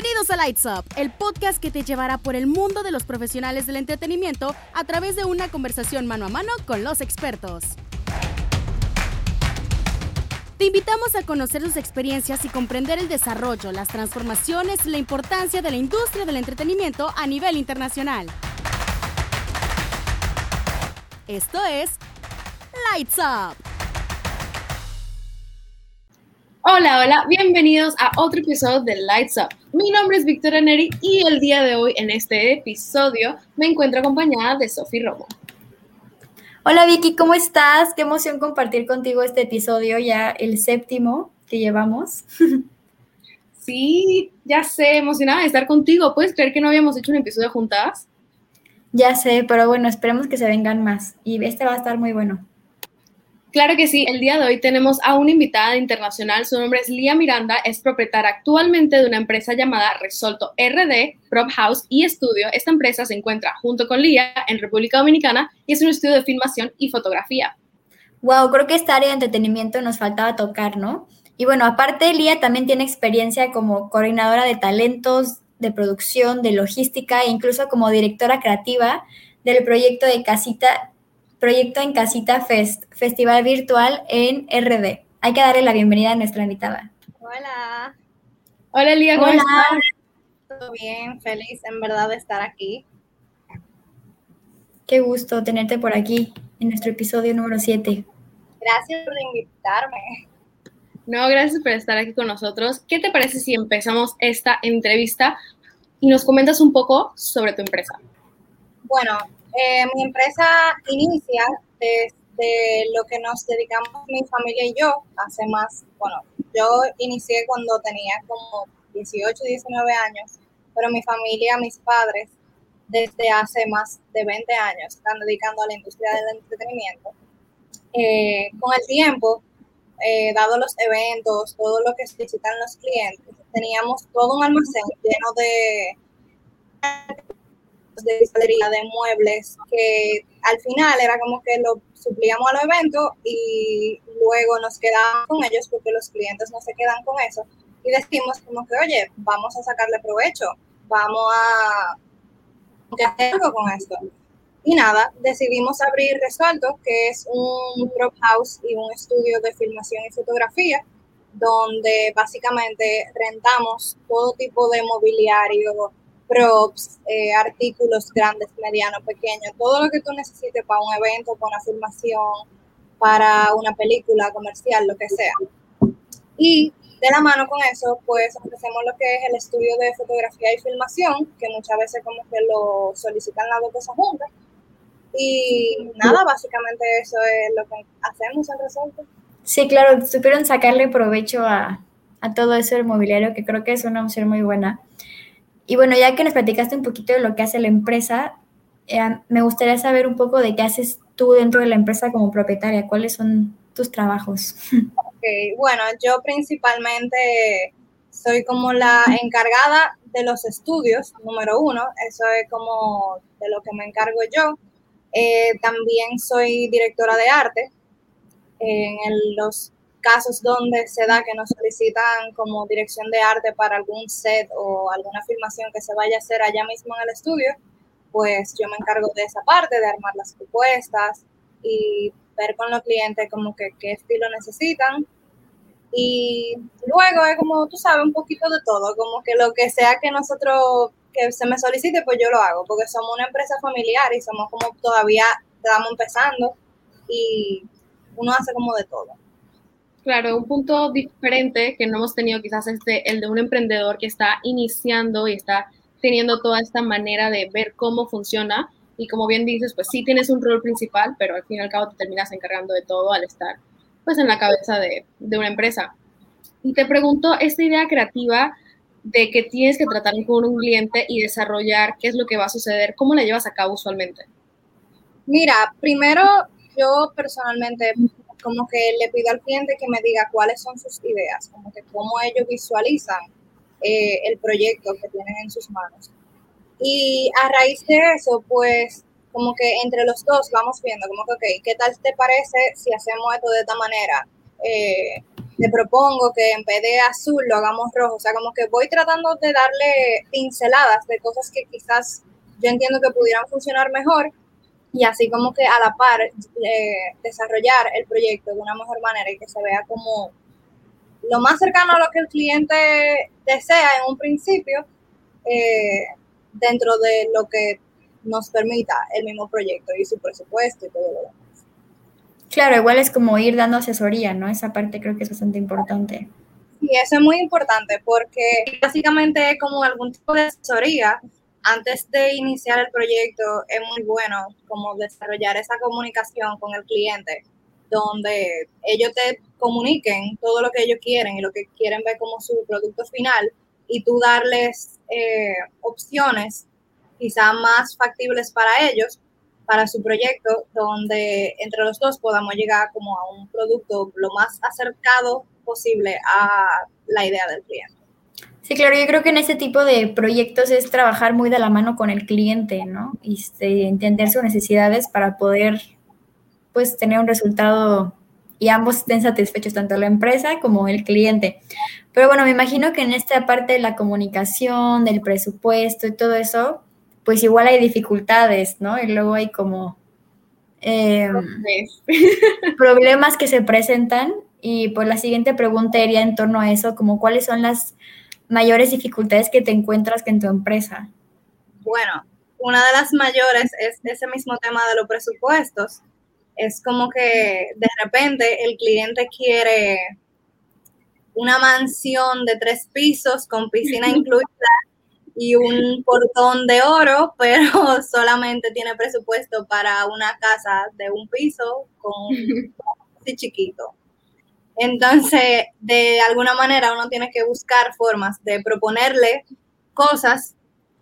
Bienvenidos a Lights Up, el podcast que te llevará por el mundo de los profesionales del entretenimiento a través de una conversación mano a mano con los expertos. Te invitamos a conocer sus experiencias y comprender el desarrollo, las transformaciones y la importancia de la industria del entretenimiento a nivel internacional. Esto es Lights Up. Hola, hola, bienvenidos a otro episodio de Lights Up. Mi nombre es Victoria Neri y el día de hoy en este episodio me encuentro acompañada de Sofi Romo. Hola Vicky, ¿cómo estás? Qué emoción compartir contigo este episodio, ya el séptimo que llevamos. Sí, ya sé, emocionada de estar contigo. ¿Puedes creer que no habíamos hecho un episodio juntas? Ya sé, pero bueno, esperemos que se vengan más y este va a estar muy bueno. Claro que sí, el día de hoy tenemos a una invitada internacional, su nombre es Lía Miranda, es propietaria actualmente de una empresa llamada Resolto RD, Prop House y Estudio. Esta empresa se encuentra junto con Lía en República Dominicana y es un estudio de filmación y fotografía. Wow, creo que esta área de entretenimiento nos faltaba tocar, ¿no? Y bueno, aparte, Lía también tiene experiencia como coordinadora de talentos, de producción, de logística e incluso como directora creativa del proyecto de Casita Proyecto en Casita Fest, festival virtual en RD. Hay que darle la bienvenida a nuestra invitada. Hola. Hola, Lía, ¿cómo Hola. estás? Todo bien, feliz en verdad de estar aquí. Qué gusto tenerte por aquí en nuestro episodio número 7. Gracias por invitarme. No, gracias por estar aquí con nosotros. ¿Qué te parece si empezamos esta entrevista y nos comentas un poco sobre tu empresa? Bueno, eh, mi empresa inicia desde lo que nos dedicamos mi familia y yo hace más, bueno, yo inicié cuando tenía como 18, 19 años, pero mi familia, mis padres, desde hace más de 20 años están dedicando a la industria del entretenimiento. Eh, con el tiempo, eh, dado los eventos, todo lo que solicitan los clientes, teníamos todo un almacén lleno de de pizzería, de muebles, que al final era como que lo suplíamos a los eventos y luego nos quedábamos con ellos porque los clientes no se quedan con eso. Y decimos como que, oye, vamos a sacarle provecho, vamos a hacer algo con esto. Y nada, decidimos abrir Resuelto, que es un prop house y un estudio de filmación y fotografía, donde básicamente rentamos todo tipo de mobiliario, props, eh, artículos grandes, medianos, pequeños, todo lo que tú necesites para un evento, para una filmación, para una película comercial, lo que sea. Y de la mano con eso, pues ofrecemos lo que es el estudio de fotografía y filmación, que muchas veces como que lo solicitan las dos cosas juntas. Y nada, básicamente eso es lo que hacemos en Resolto. Sí, claro, supieron sacarle provecho a, a todo eso del mobiliario, que creo que es una opción muy buena. Y bueno, ya que nos platicaste un poquito de lo que hace la empresa, eh, me gustaría saber un poco de qué haces tú dentro de la empresa como propietaria, cuáles son tus trabajos. Bueno, yo principalmente soy como la encargada de los estudios, número uno, eso es como de lo que me encargo yo. Eh, también soy directora de arte. En los casos donde se da que nos solicitan como dirección de arte para algún set o alguna filmación que se vaya a hacer allá mismo en el estudio, pues yo me encargo de esa parte, de armar las propuestas y ver con los clientes como que qué estilo necesitan. Y luego es como, tú sabes, un poquito de todo, como que lo que sea que nosotros, que se me solicite, pues yo lo hago, porque somos una empresa familiar y somos como todavía estamos empezando y uno hace como de todo. Claro, un punto diferente que no hemos tenido quizás es el de un emprendedor que está iniciando y está teniendo toda esta manera de ver cómo funciona y como bien dices, pues sí tienes un rol principal, pero al fin y al cabo te terminas encargando de todo al estar pues en la cabeza de, de una empresa. Y te pregunto, esta idea creativa de que tienes que tratar con un cliente y desarrollar qué es lo que va a suceder, ¿cómo la llevas a cabo usualmente? Mira, primero yo personalmente como que le pido al cliente que me diga cuáles son sus ideas, como que cómo ellos visualizan eh, el proyecto que tienen en sus manos. Y a raíz de eso, pues como que entre los dos vamos viendo, como que, ok, ¿qué tal te parece si hacemos esto de esta manera? Eh, te propongo que en vez de azul lo hagamos rojo. O sea, como que voy tratando de darle pinceladas de cosas que quizás yo entiendo que pudieran funcionar mejor y así como que a la par eh, desarrollar el proyecto de una mejor manera y que se vea como lo más cercano a lo que el cliente desea en un principio eh, dentro de lo que nos permita el mismo proyecto y su presupuesto y todo lo demás. Claro, igual es como ir dando asesoría, ¿no? Esa parte creo que es bastante importante. Sí, eso es muy importante porque básicamente es como algún tipo de asesoría antes de iniciar el proyecto es muy bueno como desarrollar esa comunicación con el cliente, donde ellos te comuniquen todo lo que ellos quieren y lo que quieren ver como su producto final y tú darles eh, opciones quizá más factibles para ellos, para su proyecto, donde entre los dos podamos llegar como a un producto lo más acercado posible a la idea del cliente. Sí, claro, yo creo que en ese tipo de proyectos es trabajar muy de la mano con el cliente, ¿no? Y este, entender sus necesidades para poder, pues, tener un resultado y ambos estén satisfechos, tanto la empresa como el cliente. Pero bueno, me imagino que en esta parte de la comunicación, del presupuesto y todo eso, pues igual hay dificultades, ¿no? Y luego hay como em, problemas que se presentan. Y pues la siguiente pregunta iría en torno a eso, como cuáles son las mayores dificultades que te encuentras en tu empresa? Bueno, una de las mayores es ese mismo tema de los presupuestos. Es como que de repente el cliente quiere una mansión de tres pisos con piscina incluida y un portón de oro, pero solamente tiene presupuesto para una casa de un piso con un chiquito. Entonces, de alguna manera uno tiene que buscar formas de proponerle cosas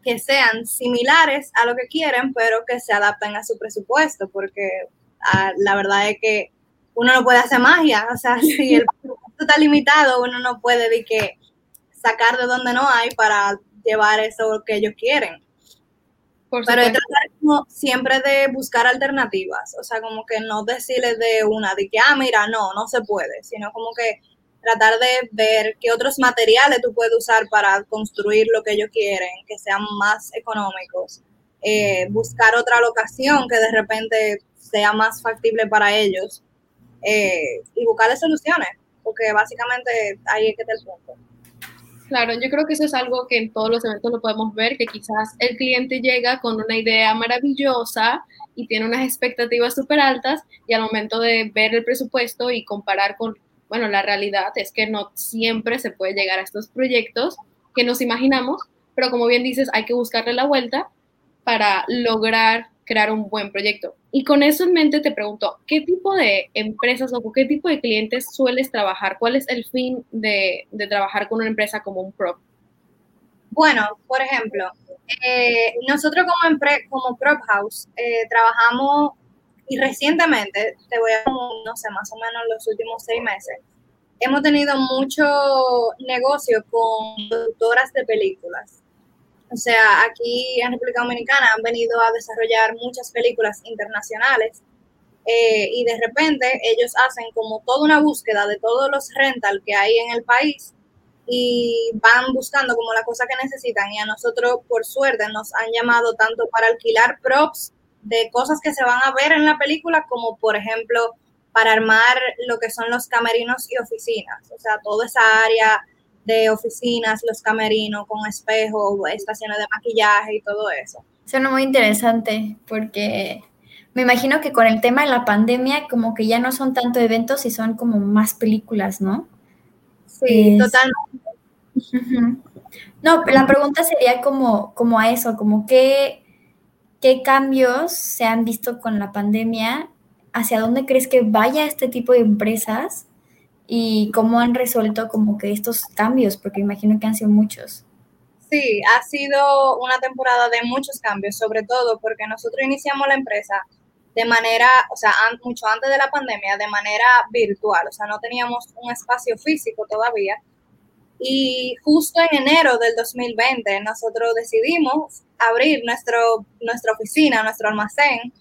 que sean similares a lo que quieren, pero que se adapten a su presupuesto, porque ah, la verdad es que uno no puede hacer magia, o sea, si el presupuesto está limitado, uno no puede de que sacar de donde no hay para llevar eso que ellos quieren. Pero tratar siempre de buscar alternativas, o sea, como que no decirles de una, de que, ah, mira, no, no se puede, sino como que tratar de ver qué otros materiales tú puedes usar para construir lo que ellos quieren, que sean más económicos, eh, buscar otra locación que de repente sea más factible para ellos eh, y buscarle soluciones, porque básicamente ahí es que está el punto. Claro, yo creo que eso es algo que en todos los eventos lo podemos ver, que quizás el cliente llega con una idea maravillosa y tiene unas expectativas súper altas y al momento de ver el presupuesto y comparar con, bueno, la realidad es que no siempre se puede llegar a estos proyectos que nos imaginamos, pero como bien dices, hay que buscarle la vuelta para lograr crear un buen proyecto. Y con eso en mente te pregunto, ¿qué tipo de empresas o qué tipo de clientes sueles trabajar? ¿Cuál es el fin de, trabajar con una empresa como un prop? Bueno, por ejemplo, eh, nosotros como, como prop house eh, trabajamos y recientemente, te voy a, no sé, más o menos los últimos seis meses, hemos tenido mucho negocio con productoras de películas. O sea, aquí en República Dominicana han venido a desarrollar muchas películas internacionales eh, y de repente ellos hacen como toda una búsqueda de todos los rental que hay en el país y van buscando como la cosa que necesitan. Y a nosotros por suerte nos han llamado tanto para alquilar props de cosas que se van a ver en la película como por ejemplo para armar lo que son los camerinos y oficinas, o sea, toda esa área de oficinas, los camerinos con espejo, estaciones de maquillaje y todo eso. Suena muy interesante porque me imagino que con el tema de la pandemia como que ya no son tanto eventos y son como más películas, ¿no? Sí, totalmente. No, la pregunta sería como, como a eso, como qué, qué cambios se han visto con la pandemia, hacia dónde crees que vaya este tipo de empresas y cómo han resuelto como que estos cambios, porque imagino que han sido muchos. Sí, ha sido una temporada de muchos cambios, sobre todo porque nosotros iniciamos la empresa de manera, o sea, mucho antes de la pandemia, de manera virtual, o sea, no teníamos un espacio físico todavía. Y justo en enero del 2020 nosotros decidimos abrir nuestro, nuestra oficina, nuestro almacén,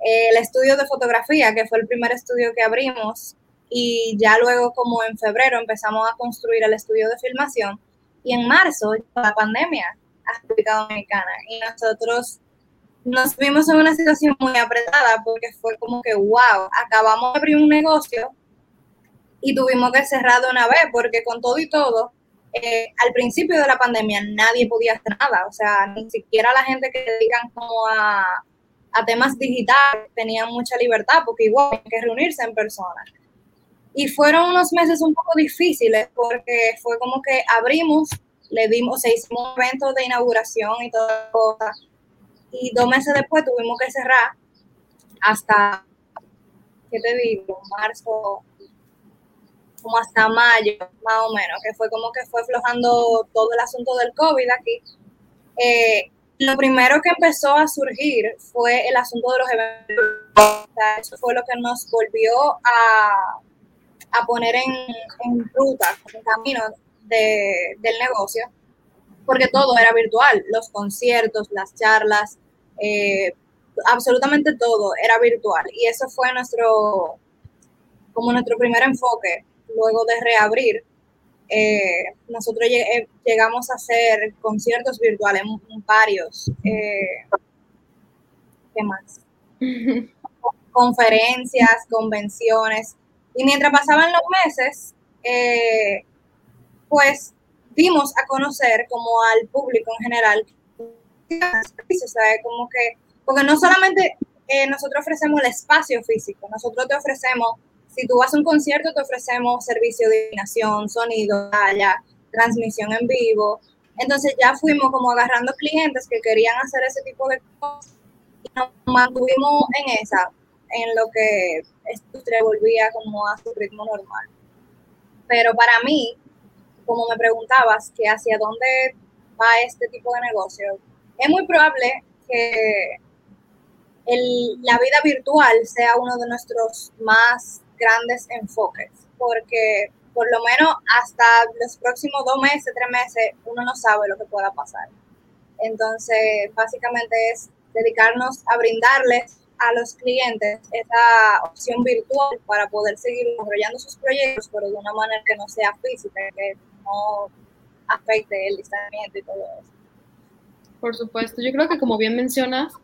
el estudio de fotografía, que fue el primer estudio que abrimos y ya luego como en febrero empezamos a construir el estudio de filmación y en marzo la pandemia a República Dominicana y nosotros nos vimos en una situación muy apretada porque fue como que, wow, acabamos de abrir un negocio y tuvimos que cerrar de una vez porque con todo y todo, eh, al principio de la pandemia nadie podía hacer nada, o sea, ni siquiera la gente que dedican como a, a temas digitales tenían mucha libertad porque igual hay que reunirse en persona. Y fueron unos meses un poco difíciles porque fue como que abrimos, le dimos, se hizo un evento de inauguración y todas las cosas y dos meses después tuvimos que cerrar hasta, ¿qué te digo? Marzo, como hasta mayo, más o menos, que fue como que fue aflojando todo el asunto del COVID aquí. Eh, lo primero que empezó a surgir fue el asunto de los eventos. O sea, eso fue lo que nos volvió a, a poner en, en ruta, en camino de, del negocio, porque todo era virtual, los conciertos, las charlas, eh, absolutamente todo era virtual y eso fue nuestro, como nuestro primer enfoque luego de reabrir. Eh, nosotros eh, llegamos a hacer conciertos virtuales, varios. ¿Qué más? Conferencias, convenciones. Y mientras pasaban los meses, pues dimos a conocer como al público en general o sea, como que, porque no solamente eh, nosotros ofrecemos el espacio físico, nosotros te ofrecemos, si tú vas a un concierto, te ofrecemos servicio de iluminación, sonido, talla, transmisión en vivo. Entonces ya fuimos como agarrando clientes que querían hacer ese tipo de cosas y nos mantuvimos en esa, en lo que esto se volvía como a su ritmo normal. Pero para mí, como me preguntabas, que hacia dónde va este tipo de negocio, es muy probable que la vida virtual sea uno de nuestros más grandes enfoques, porque por lo menos hasta los próximos dos meses, tres meses, uno no sabe lo que pueda pasar. Entonces, básicamente es dedicarnos a brindarles a los clientes esa opción virtual para poder seguir desarrollando sus proyectos, pero de una manera que no sea física, que no afecte el distanciamiento y todo eso. Por supuesto, yo creo que como bien mencionas,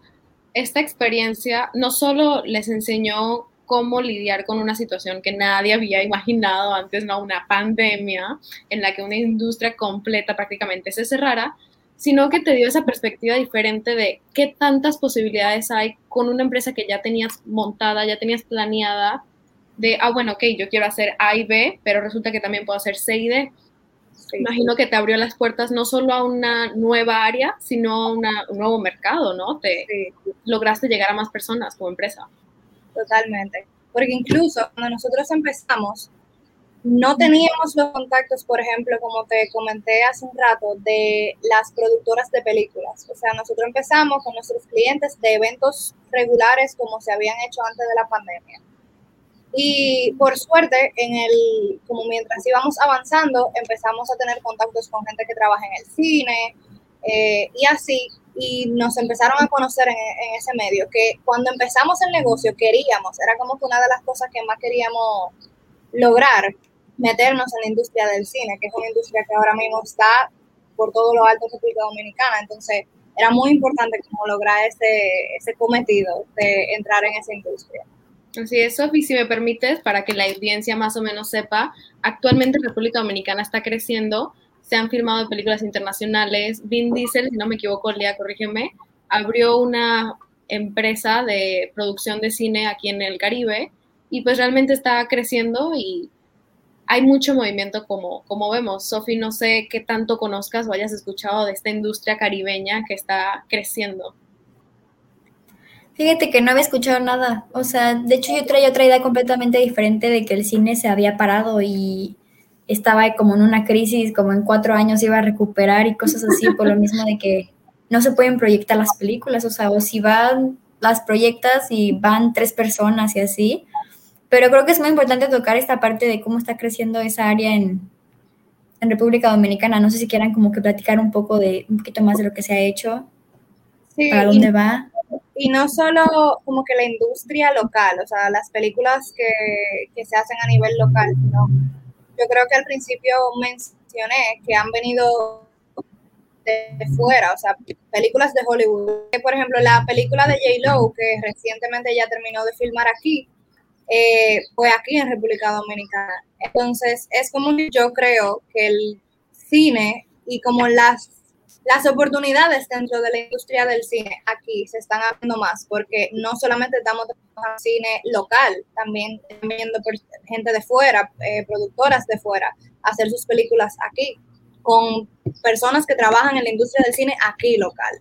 esta experiencia no solo les enseñó cómo lidiar con una situación que nadie había imaginado antes, no una pandemia en la que una industria completa prácticamente se cerrara, sino que te dio esa perspectiva diferente de qué tantas posibilidades hay con una empresa que ya tenías montada, ya tenías planeada, de, ah, bueno, ok, yo quiero hacer A y B, pero resulta que también puedo hacer C y D. Imagino que te abrió las puertas no solo a una nueva área, sino a un nuevo mercado, ¿no? Te lograste llegar a más personas como empresa. Totalmente. Porque incluso cuando nosotros empezamos, no teníamos los contactos, por ejemplo, como te comenté hace un rato, de las productoras de películas. O sea, nosotros empezamos con nuestros clientes de eventos regulares como se habían hecho antes de la pandemia. Y por suerte, en el, como mientras íbamos avanzando, empezamos a tener contactos con gente que trabaja en el cine eh, y así, y nos empezaron a conocer en, en, ese medio, que cuando empezamos el negocio queríamos, era como que una de las cosas que más queríamos lograr, meternos en la industria del cine, que es una industria que ahora mismo está por todo lo alto de República Dominicana, entonces era muy importante como lograr ese, ese cometido de entrar en esa industria. Así es, Sofi, si me permites, para que la audiencia más o menos sepa, actualmente República Dominicana está creciendo, se han filmado películas internacionales, Vin Diesel, si no me equivoco, Lea, corrígeme, abrió una empresa de producción de cine aquí en el Caribe y pues realmente está creciendo y hay mucho movimiento como, como vemos. Sofi, no sé qué tanto conozcas o hayas escuchado de esta industria caribeña que está creciendo. Fíjate que no había escuchado nada. O sea, de hecho yo traía otra idea completamente diferente de que el cine se había parado y estaba como en una crisis, como en cuatro años iba a recuperar y cosas así, por lo mismo de que no se pueden proyectar las películas, o sea, o si van, las proyectas y van tres personas y así. Pero creo que es muy importante tocar esta parte de cómo está creciendo esa área en, en República Dominicana. No sé si quieran como que platicar un poco de un poquito más de lo que se ha hecho, para dónde va y no solo como que la industria local, o sea, las películas que, que se hacen a nivel local, sino yo creo que al principio mencioné que han venido de fuera, o sea, películas de Hollywood. Por ejemplo, la película de J-Lo, que recientemente ya terminó de filmar aquí, eh, fue aquí en República Dominicana. Entonces, es como yo creo que el cine y como las, las oportunidades dentro de la industria del cine aquí se están abriendo más, porque no solamente estamos trabajando cine local, también viendo gente de fuera, eh, productoras de fuera, hacer sus películas aquí, con personas que trabajan en la industria del cine aquí local.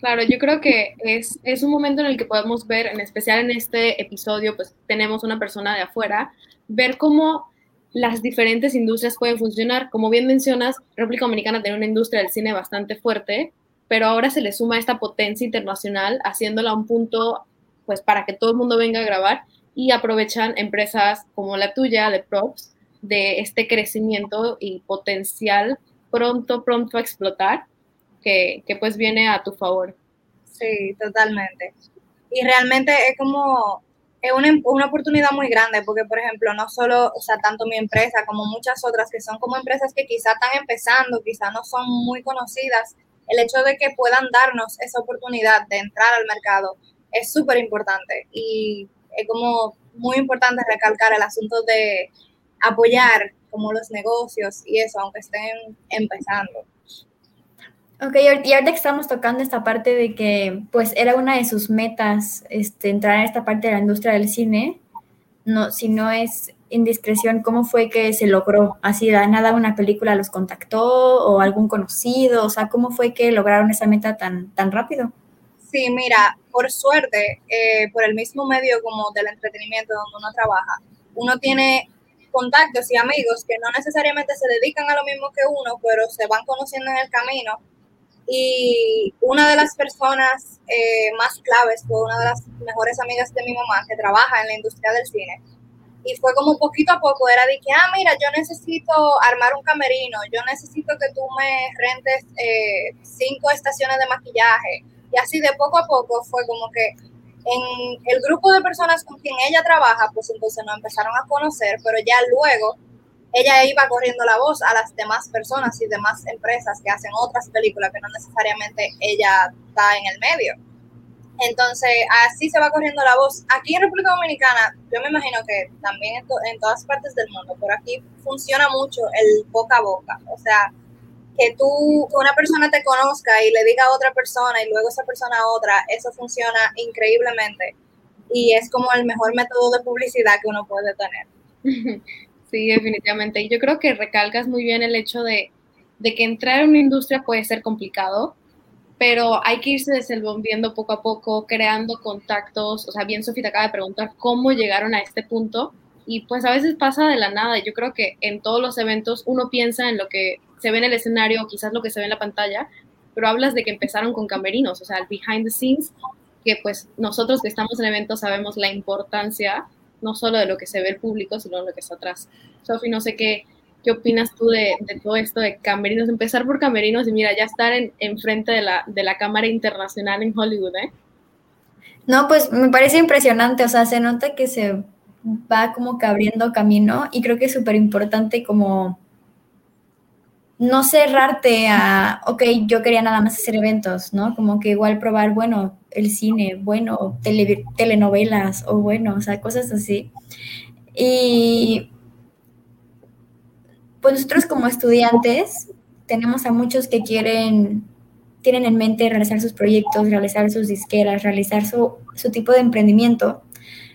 Claro, yo creo que es, es un momento en el que podemos ver, en especial en este episodio, pues tenemos una persona de afuera, ver cómo las diferentes industrias pueden funcionar. Como bien mencionas, República Dominicana tiene una industria del cine bastante fuerte, pero ahora se le suma esta potencia internacional, haciéndola un punto, pues para que todo el mundo venga a grabar y aprovechan empresas como la tuya de props de este crecimiento y potencial pronto, pronto a explotar que, pues viene a tu favor. Sí, totalmente. Y realmente es como, es una, una, oportunidad muy grande porque, por ejemplo, no solo, o sea, tanto mi empresa como muchas otras que son como empresas que quizá están empezando, quizá no son muy conocidas, el hecho de que puedan darnos esa oportunidad de entrar al mercado es súper importante y es como muy importante recalcar el asunto de apoyar como los negocios y eso, aunque estén empezando. Ok, y ahorita que estamos tocando esta parte de que pues era una de sus metas este, entrar en esta parte de la industria del cine, no, si no es indiscreción, ¿cómo fue que se logró? ¿Así de nada una película los contactó o algún conocido? O sea, ¿cómo fue que lograron esa meta tan, tan rápido? Sí, mira, por suerte, eh, por el mismo medio como del entretenimiento donde uno trabaja, uno tiene contactos y amigos que no necesariamente se dedican a lo mismo que uno, pero se van conociendo en el camino y una de las personas eh, más claves fue una de las mejores amigas de mi mamá que trabaja en la industria del cine. Y fue como poquito a poco, era de que, ah, mira, yo necesito armar un camerino, yo necesito que tú me rentes eh, cinco estaciones de maquillaje. Y así de poco a poco fue como que en el grupo de personas con quien ella trabaja, pues entonces nos empezaron a conocer, pero ya luego ella iba corriendo la voz a las demás personas y demás empresas que hacen otras películas que no necesariamente ella está en el medio. Entonces, así se va corriendo la voz. Aquí en República Dominicana, yo me imagino que también en, todas partes del mundo, por aquí funciona mucho el boca a boca. O sea, que tú, una persona te conozca y le diga a otra persona y luego esa persona a otra, eso funciona increíblemente. Y es como el mejor método de publicidad que uno puede tener. Sí, definitivamente. Y yo creo que recalcas muy bien el hecho de, que entrar en una industria puede ser complicado, pero hay que irse desenvolviendo poco a poco, creando contactos. O sea, bien Sofía te acaba de preguntar cómo llegaron a este punto y pues a veces pasa de la nada. Yo creo que en todos los eventos uno piensa en lo que se ve en el escenario, quizás lo que se ve en la pantalla, pero hablas de que empezaron con camerinos, o sea, el behind the scenes, que pues nosotros que estamos en eventos sabemos la importancia no solo de lo que se ve el público, sino de lo que está atrás. Sofi, no sé qué, qué opinas tú de, todo esto de camerinos, empezar por camerinos y mira, ya estar en, frente de la, de la cámara internacional en Hollywood, ¿eh? No, pues me parece impresionante, o sea, se nota que se va como que abriendo camino y creo que es súper importante como no cerrarte a, ok, yo quería nada más hacer eventos, ¿no? Como que igual probar, bueno, el cine, bueno, telenovelas o bueno, o sea, cosas así. Y pues nosotros como estudiantes tenemos a muchos que quieren, tienen en mente realizar sus proyectos, realizar sus disqueras, realizar su, su tipo de emprendimiento.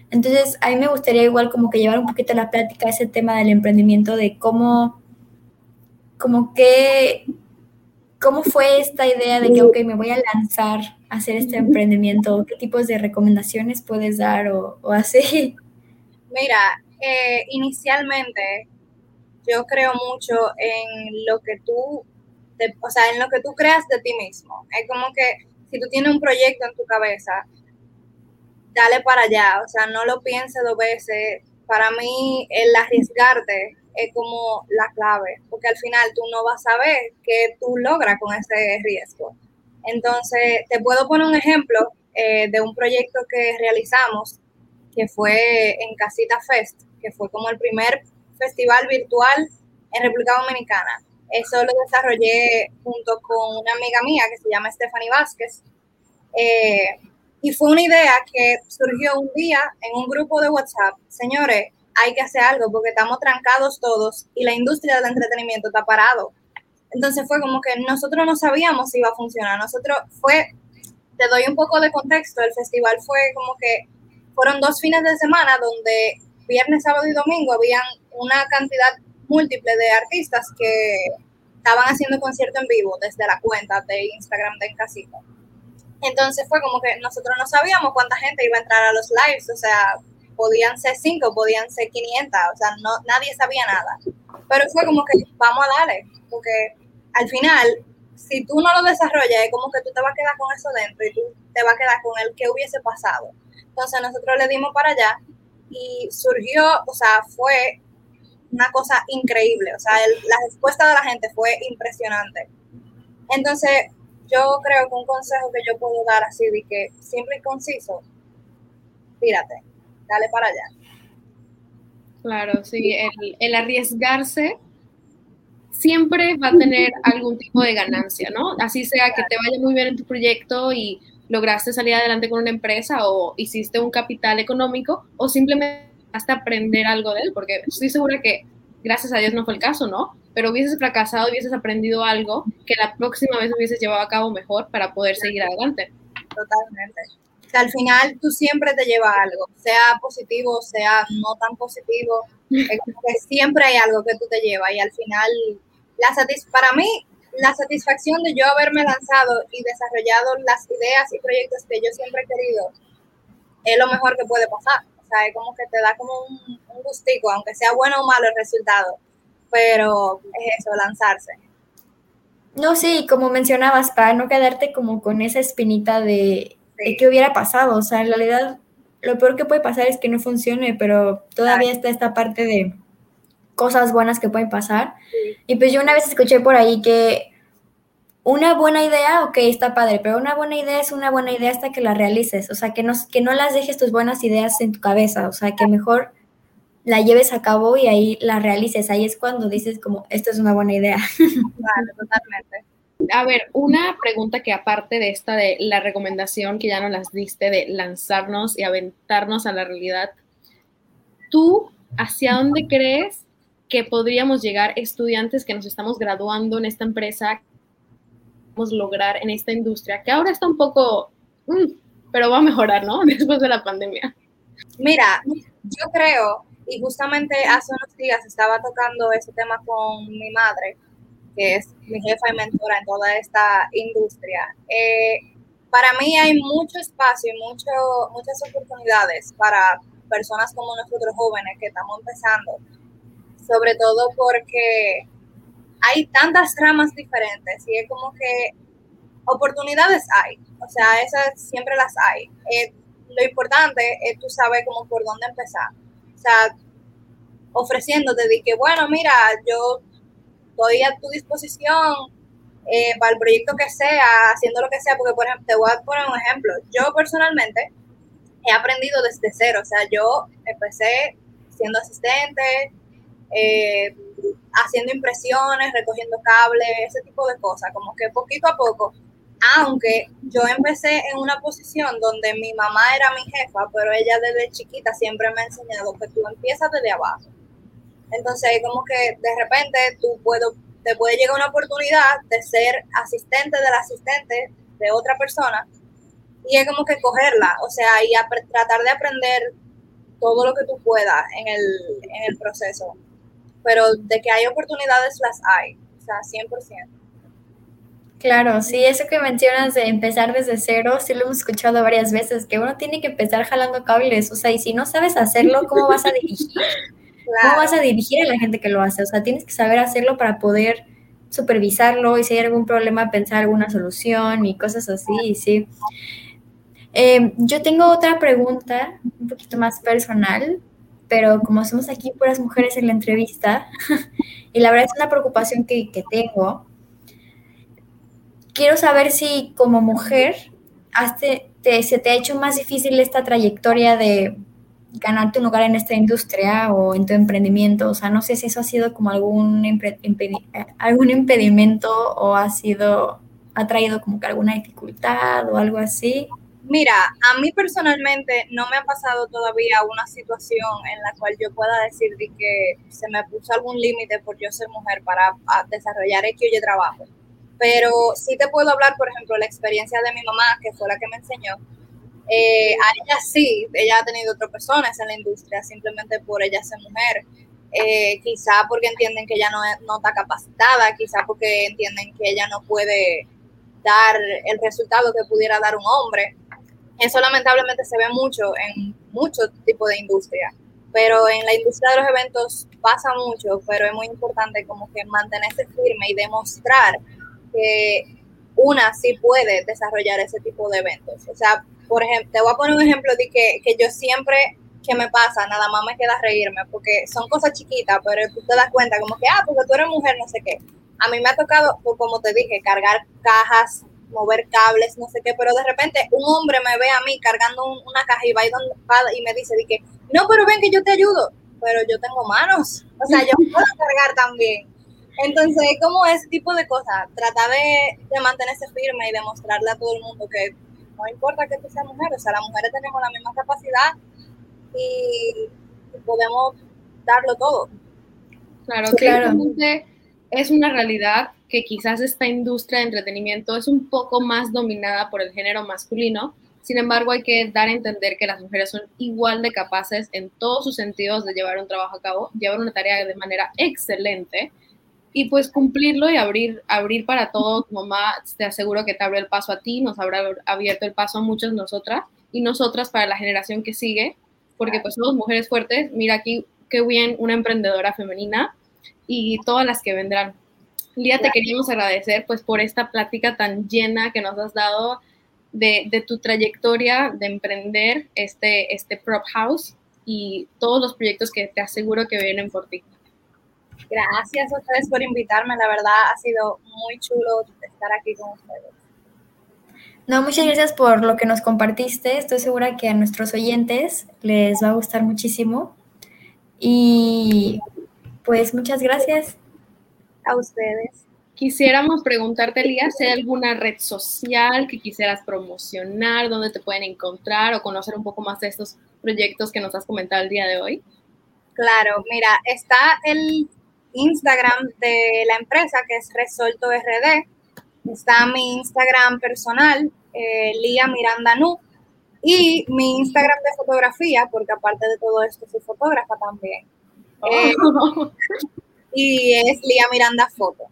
Entonces, a mí me gustaría igual como que llevar un poquito la plática ese tema del emprendimiento, de cómo, como que, cómo fue esta idea de que, ok, me voy a lanzar hacer este emprendimiento? ¿Qué tipos de recomendaciones puedes dar o, o así? Mira, eh, inicialmente yo creo mucho en lo que tú, o sea, en lo que tú creas de ti mismo. Es como que si tú tienes un proyecto en tu cabeza, dale para allá, o sea, no lo pienses dos veces. Para mí, el arriesgarte es como la clave, porque al final tú no vas a ver qué tú logras con ese riesgo. Entonces, te puedo poner un ejemplo. eh, de un proyecto que realizamos, que fue en Casita Fest, que fue como el primer festival virtual en República Dominicana. Eso lo desarrollé junto con una amiga mía que se llama Stephanie Vázquez. Eh, y fue una idea que surgió un día en un grupo de WhatsApp. Señores, hay que hacer algo porque estamos trancados todos y la industria del entretenimiento está parado. Entonces fue como que nosotros no sabíamos si iba a funcionar. Nosotros fue, te doy un poco de contexto, el festival fue como que fueron dos fines de semana donde viernes, sábado y domingo habían una cantidad múltiple de artistas que estaban haciendo concierto en vivo desde la cuenta de Instagram de Encasito. Entonces fue como que nosotros no sabíamos cuánta gente iba a entrar a los lives, o sea, podían ser cinco, podían ser 500, o sea, no, nadie sabía nada. Pero fue como que vamos a darle, porque al final, si tú no lo desarrollas, es como que tú te vas a quedar con eso dentro y tú te vas a quedar con el que hubiese pasado. Entonces nosotros le dimos para allá y surgió, o sea, fue una cosa increíble, o sea, la respuesta de la gente fue impresionante. Entonces, yo creo que un consejo que yo puedo dar así de que simple y conciso, tírate, dale para allá. Claro, sí, el, el arriesgarse siempre va a tener algún tipo de ganancia, ¿no? Así sea que te vaya muy bien en tu proyecto y lograste salir adelante con una empresa o hiciste un capital económico o simplemente hasta aprender algo de él, porque estoy segura que gracias a Dios no fue el caso, ¿no? Pero hubieses fracasado, hubieses aprendido algo que la próxima vez hubieses llevado a cabo mejor para poder seguir adelante. Totalmente. Al final tú siempre te llevas algo, sea positivo, sea no tan positivo, siempre hay algo que tú te llevas y al final la para mí la satisfacción de yo haberme lanzado y desarrollado las ideas y proyectos que yo siempre he querido es lo mejor que puede pasar. O sea, es como que te da como un, un gustico, aunque sea bueno o malo el resultado, pero es eso, lanzarse. No, sí, como mencionabas, para no quedarte como con esa espinita de, qué hubiera pasado. O sea, en realidad lo peor que puede pasar es que no funcione, pero todavía está esta parte de cosas buenas que pueden pasar. Y pues yo una vez escuché por ahí que una buena idea, ok, está padre, pero una buena idea es una buena idea hasta que la realices, o sea, que no, que no las dejes tus buenas ideas en tu cabeza, o sea, que mejor la lleves a cabo y ahí la realices, ahí es cuando dices como, esto es una buena idea. Vale, totalmente. A ver, una pregunta que aparte de esta de la recomendación que ya nos las diste de lanzarnos y aventarnos a la realidad, ¿tú hacia dónde crees que podríamos llegar estudiantes que nos estamos graduando en esta empresa, podemos lograr en esta industria, que ahora está un poco, mm, pero va a mejorar, ¿no? Después de la pandemia. Mira, yo creo, y justamente hace unos días estaba tocando ese tema con mi madre, que es mi jefa y mentora en toda esta industria. Eh, para mí hay mucho espacio y mucho, muchas oportunidades para personas como nosotros jóvenes que estamos empezando sobre todo porque hay tantas ramas diferentes y es como que oportunidades hay, o sea, esas siempre las hay. Eh, lo importante es tú sabes cómo por dónde empezar. O sea, ofreciéndote de que, bueno, mira, yo estoy a tu disposición eh, para el proyecto que sea, haciendo lo que sea, porque, por ejemplo, te voy a poner un ejemplo. Yo personalmente he aprendido desde cero, o sea, yo empecé siendo asistente, eh, haciendo impresiones, recogiendo cables, ese tipo de cosas, como que poquito a poco, aunque yo empecé en una posición donde mi mamá era mi jefa, pero ella desde chiquita siempre me ha enseñado que tú empiezas desde abajo. Entonces, como que de repente tú puedo, te puede llegar una oportunidad de ser asistente del asistente de otra persona y es como que cogerla, o sea, y tratar de aprender todo lo que tú puedas en el, en el proceso pero de que hay oportunidades las hay, o sea, 100%. Claro, sí, eso que mencionas de empezar desde cero, sí lo hemos escuchado varias veces, que uno tiene que empezar jalando cables, o sea, y si no sabes hacerlo, ¿cómo vas a dirigir? ¿Cómo vas a dirigir a la gente que lo hace? O sea, tienes que saber hacerlo para poder supervisarlo y si hay algún problema, pensar alguna solución y cosas así, sí. Eh, yo tengo otra pregunta, un poquito más personal, pero como somos aquí puras mujeres en la entrevista, y la verdad es una preocupación que, que tengo, quiero saber si como mujer has se te ha hecho más difícil esta trayectoria de ganarte un lugar en esta industria o en tu emprendimiento? O sea, no sé si eso ha sido como algún, algún impedimento o ha sido, ha traído como que alguna dificultad o algo así. Mira, a mí personalmente no me ha pasado todavía una situación en la cual yo pueda decir de que se me puso algún límite por yo ser mujer para desarrollar X trabajo. Pero sí te puedo hablar, por ejemplo, la experiencia de mi mamá, que fue la que me enseñó. Eh, a ella sí, ella ha tenido otras personas en la industria, simplemente por ella ser mujer. Eh, quizá porque entienden que ella no, no está capacitada, quizá porque entienden que ella no puede dar el resultado que pudiera dar un hombre eso lamentablemente se ve mucho en muchos tipos de industria, pero en la industria de los eventos pasa mucho, pero es muy importante como que mantenerse firme y demostrar que una sí puede desarrollar ese tipo de eventos. O sea, por ejemplo, te voy a poner un ejemplo de que, que yo siempre que me pasa, nada más me queda reírme, porque son cosas chiquitas, pero tú te das cuenta como que, ah, porque tú eres mujer, no sé qué. A mí me ha tocado, como te dije, cargar cajas mover cables, no sé qué, pero de repente un hombre me ve a mí cargando una caja y va y, y me dice que, no, pero ven que yo te ayudo, pero yo tengo manos, o sea, yo puedo cargar también. Entonces, como ese tipo de cosas, trata de, de mantenerse firme y demostrarle a todo el mundo que no importa que tú seas mujer, o sea, las mujeres tenemos la misma capacidad y podemos darlo todo. Claro, claro. es una realidad que quizás esta industria de entretenimiento es un poco más dominada por el género masculino. Sin embargo, hay que dar a entender que las mujeres son igual de capaces en todos sus sentidos de llevar un trabajo a cabo, llevar una tarea de manera excelente y pues cumplirlo y abrir, abrir para todos. Mamá, te aseguro que te abre el paso a ti, nos habrá abierto el paso a muchas nosotras y nosotras para la generación que sigue, porque pues somos mujeres fuertes. Mira aquí qué bien una emprendedora femenina y todas las que vendrán. Lía, te queríamos agradecer pues por esta plática tan llena que nos has dado de, de, tu trayectoria de emprender este, este prop house y todos los proyectos que te aseguro que vienen por ti. Gracias a ustedes por invitarme, la verdad ha sido muy chulo estar aquí con ustedes. No, muchas gracias por lo que nos compartiste. Estoy segura que a nuestros oyentes les va a gustar muchísimo. Y pues muchas gracias a ustedes. Quisiéramos preguntarte, Lía, si hay alguna red social que quisieras promocionar, dónde te pueden encontrar o conocer un poco más de estos proyectos que nos has comentado el día de hoy. Claro, mira, está el Instagram de la empresa que es Resolto RD, está mi Instagram personal, eh, Lía Miranda Nu, y mi Instagram de fotografía, porque aparte de todo esto soy fotógrafa también. Oh. Eh, y es Lía Miranda Foto.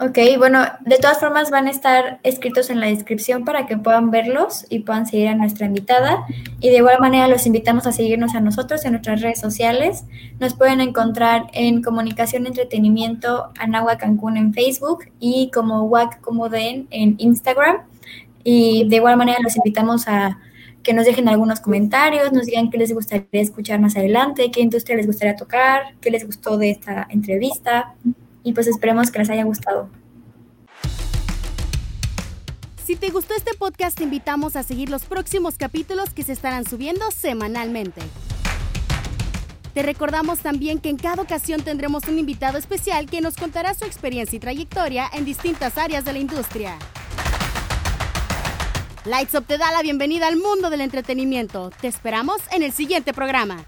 Ok, bueno, de todas formas van a estar escritos en la descripción para que puedan verlos y puedan seguir a nuestra invitada. Y de igual manera los invitamos a seguirnos a nosotros en nuestras redes sociales. Nos pueden encontrar en Comunicación Entretenimiento Anagua Cancún en Facebook y como WAC como en Instagram. Y de igual manera los invitamos a que nos dejen algunos comentarios, nos digan qué les gustaría escuchar más adelante, qué industria les gustaría tocar, qué les gustó de esta entrevista y pues esperemos que les haya gustado. Si te gustó este podcast, te invitamos a seguir los próximos capítulos que se estarán subiendo semanalmente. Te recordamos también que en cada ocasión tendremos un invitado especial que nos contará su experiencia y trayectoria en distintas áreas de la industria. Lights Up te da la bienvenida al mundo del entretenimiento. Te esperamos en el siguiente programa.